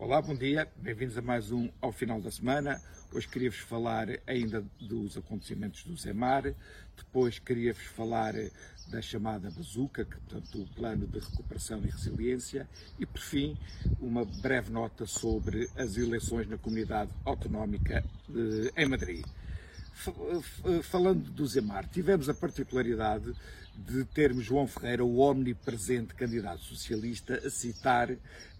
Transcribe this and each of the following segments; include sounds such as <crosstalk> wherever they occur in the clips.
Olá, bom dia, bem-vindos a mais um ao final da semana. Hoje queria-vos falar ainda dos acontecimentos do Zemar, depois queria-vos falar da chamada Bazuca, que, portanto, o Plano de Recuperação e Resiliência, e por fim, uma breve nota sobre as eleições na Comunidade Autonómica de, em Madrid. Falando do Zemar, tivemos a particularidade de termos João Ferreira, o omnipresente candidato socialista, a citar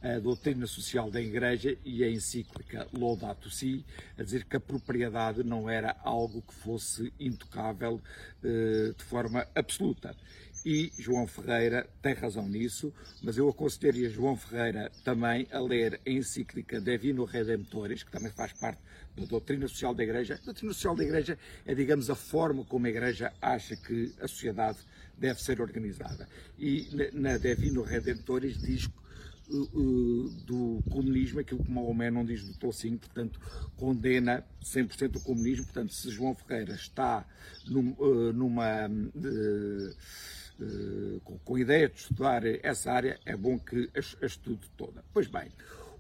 a doutrina social da Igreja e a encíclica Laudato Si, a dizer que a propriedade não era algo que fosse intocável eh, de forma absoluta. E João Ferreira tem razão nisso, mas eu aconselharia João Ferreira também a ler a encíclica Divino Redemptores, que também faz parte da doutrina social da Igreja. A doutrina social da Igreja é, digamos, a forma como a Igreja acha que a sociedade deve ser organizada. E na Divino Redemptores diz uh, uh, do comunismo aquilo que Maomé não diz do Tocinho, portanto, condena 100% o comunismo. Portanto, se João Ferreira está num, uh, numa. Com, com, a ideia de estudar essa área, é bom que a, a estude toda. Pois bem,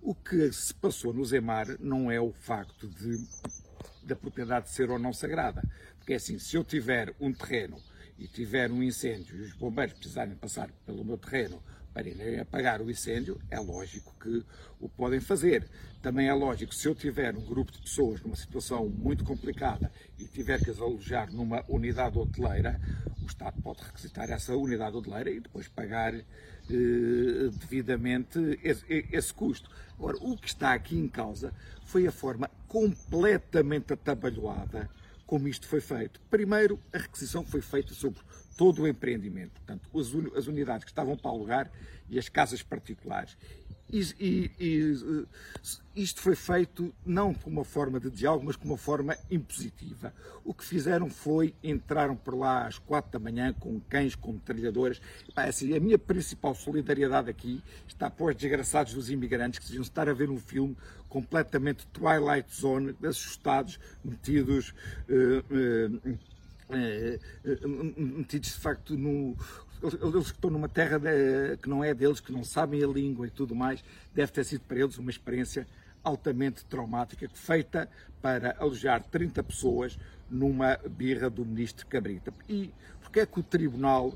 o que se passou no Zemar não é o facto de, da propriedade ser ou não sagrada. Porque é assim, se eu tiver um terreno e tiver um incêndio e os bombeiros precisarem passar pelo meu terreno para irem apagar o incêndio, é lógico que o podem fazer. Também é lógico, se eu tiver um grupo de pessoas numa situação muito complicada e tiver que as alojar numa unidade hoteleira, o Estado pode requisitar essa unidade hoteleira e depois pagar eh, devidamente esse, esse custo. Agora, o que está aqui em causa foi a forma completamente atabalhoada como isto foi feito. Primeiro, a requisição foi feita sobre todo o empreendimento, portanto, as unidades que estavam para alugar e as casas particulares. E, e, isto foi feito não com uma forma de diálogo, mas com uma forma impositiva. O que fizeram foi entraram por lá às quatro da manhã com cães, com metralhadoras. Assim, a minha principal solidariedade aqui está para os desgraçados dos imigrantes que deviam estar a ver um filme completamente Twilight Zone, assustados, metidos. Uh, uh, metidos de facto no, eles que estão numa terra de, que não é deles, que não sabem a língua e tudo mais, deve ter sido para eles uma experiência altamente traumática, feita para alojar 30 pessoas numa birra do ministro Cabrita. E porque é que o Tribunal,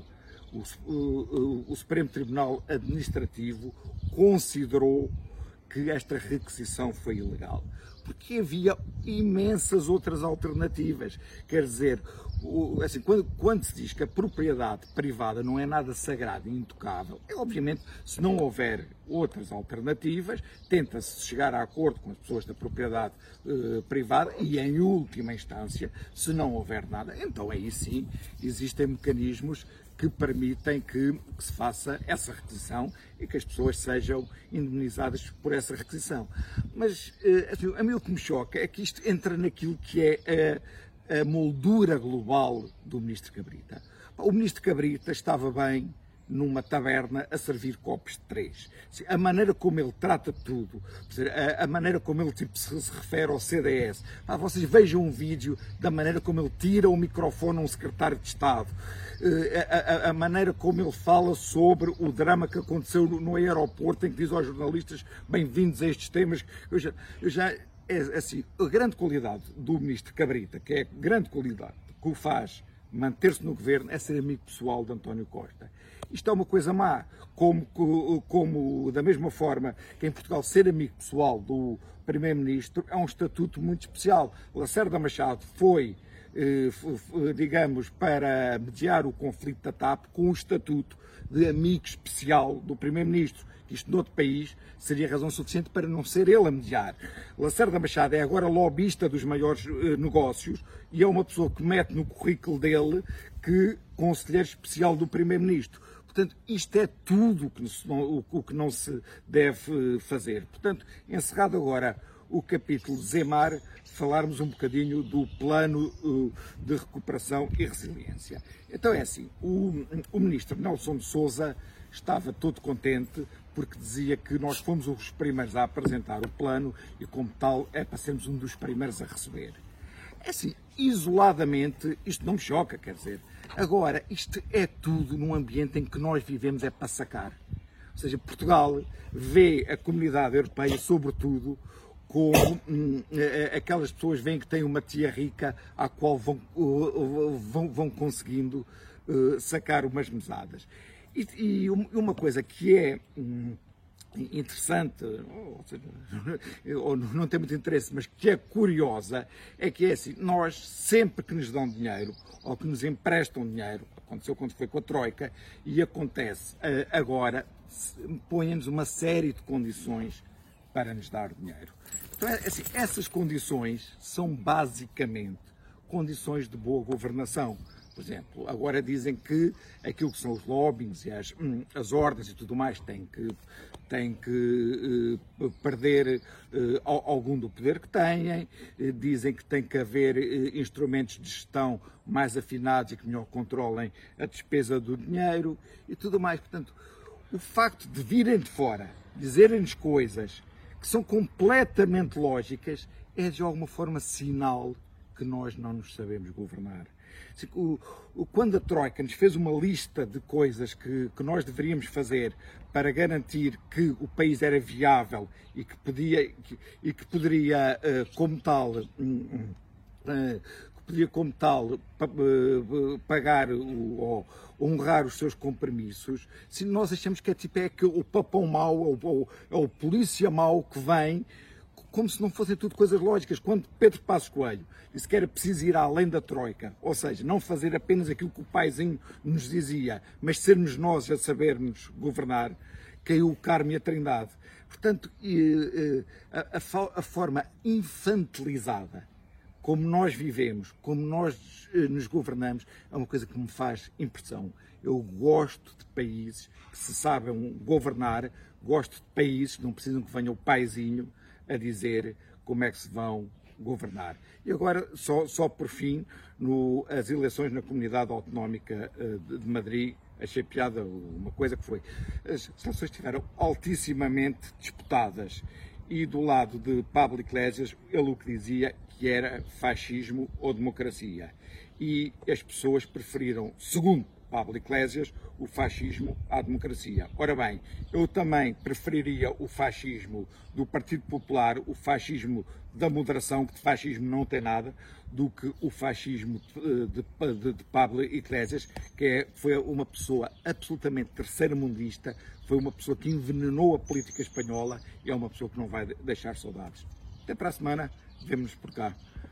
o, o, o Supremo Tribunal Administrativo, considerou que esta requisição foi ilegal? Porque havia imensas outras alternativas. Quer dizer, assim, quando, quando, se diz que a propriedade privada não é nada sagrado e intocável, é obviamente, se não houver outras alternativas, tenta-se chegar a acordo com as pessoas da propriedade eh, privada e, em última instância, se não houver nada, então aí sim existem mecanismos que permitem que, se faça essa requisição e que as pessoas sejam indemnizadas por essa requisição. Mas eh, assim, a mim o que me choca é que isto entra naquilo que é eh, a moldura global do ministro Cabrita. O ministro Cabrita estava bem numa taberna a servir copos de três. A maneira como ele trata tudo, a maneira como ele tipo, se, refere ao CDS. vocês vejam um vídeo da maneira como ele tira o microfone a um secretário de Estado. Eh, a, a, a maneira como ele fala sobre o drama que aconteceu no, no aeroporto, em que diz aos jornalistas bem-vindos a estes temas. Eu já, eu já é assim, a grande qualidade do ministro Cabrita, que é a grande qualidade que o faz manter-se no governo, é ser amigo pessoal de António Costa. Isto é uma coisa má, como, como da mesma forma que em Portugal ser amigo pessoal do Primeiro-Ministro é um estatuto muito especial. Lacerda Machado foi, digamos, para mediar o conflito da TAP com o estatuto de amigo especial do Primeiro-Ministro isto noutro país seria razão suficiente para não ser ele a mediar. Lacerda Machado é agora lobista dos maiores uh, negócios e é uma pessoa que mete no currículo dele que conselheiro especial do Primeiro-Ministro. Portanto, isto é tudo o que não se deve fazer. Portanto, encerrado agora o capítulo Zemar, falarmos um bocadinho do plano uh, de recuperação e resiliência. Então é assim, o, o ministro Nelson de Souza estava todo contente porque dizia que nós fomos os primeiros a apresentar o plano e, como tal, é para sermos um dos primeiros a receber. É assim, isoladamente, isto não me choca, quer dizer. Agora, isto é tudo num ambiente em que nós vivemos, é para sacar. Ou seja, Portugal vê a comunidade europeia, sobretudo, como hum, aquelas pessoas veem que têm uma tia rica à qual vão, vão, vão conseguindo uh, sacar umas mesadas. E, e, uma coisa que é hum, interessante, ou, seja, <laughs> ou, não tem muito interesse, mas que é curiosa, é que é assim, nós sempre que nos dão dinheiro ou que nos emprestam dinheiro, aconteceu quando foi com a Troika e acontece uh, agora, põem-nos uma série de condições para nos dar dinheiro. Então, é assim, essas condições são basicamente condições de boa governação. Por exemplo, agora dizem que aquilo que são os lobbies e as, hum, as ordens e tudo mais tem que, tem que uh, perder uh, algum do poder que têm, uh, dizem que tem que haver instrumentos de gestão mais afinados e que melhor controlem a despesa do dinheiro e tudo mais. Portanto, o facto de virem de fora, dizerem-nos coisas que são completamente lógicas, é de alguma forma sinal que nós não nos sabemos governar. Quando a Troika nos fez uma lista de coisas que, que nós deveríamos fazer para garantir que o país era viável e que, podia, e que poderia, eh, como tal, hum, hum, eh, podia, como tal, eh, pagar ou honrar os seus compromissos, se nós achamos que é tipo é que o papão mau, ou, ou, ou o polícia mau que vem como se não fossem tudo coisas lógicas. Quando Pedro Passos Coelho disse que era preciso ir além da Troika, ou seja, não fazer apenas aquilo que o paizinho nos dizia, mas sermos nós a sabermos governar, caiu o Carmo e a Trindade. Portanto, a, a forma infantilizada como nós vivemos, como nós eh, nos governamos, é uma coisa que me faz impressão. Eu gosto de países que se sabem governar, gosto de países que não precisam que venha o paizinho a dizer como é que se vão governar. E agora, só, só por fim, no, as eleições na Comunidade Autonómica uh, de, de, Madrid, achei piada uma coisa que foi. As eleições estiveram altissimamente disputadas e do lado de Pablo Iglesias, ele o que dizia que era fascismo ou democracia. E as pessoas preferiram, segundo Pablo Iglesias, o fascismo à democracia. Ora bem, eu também preferiria o fascismo do Partido Popular, o fascismo da moderação, que de fascismo não tem nada, do que o fascismo de, de, de Pablo Iglesias, que é, foi uma pessoa absolutamente terceira-mundista, foi uma pessoa que envenenou a política espanhola e é uma pessoa que não vai deixar saudades. Até para a semana, vemo-nos por cá.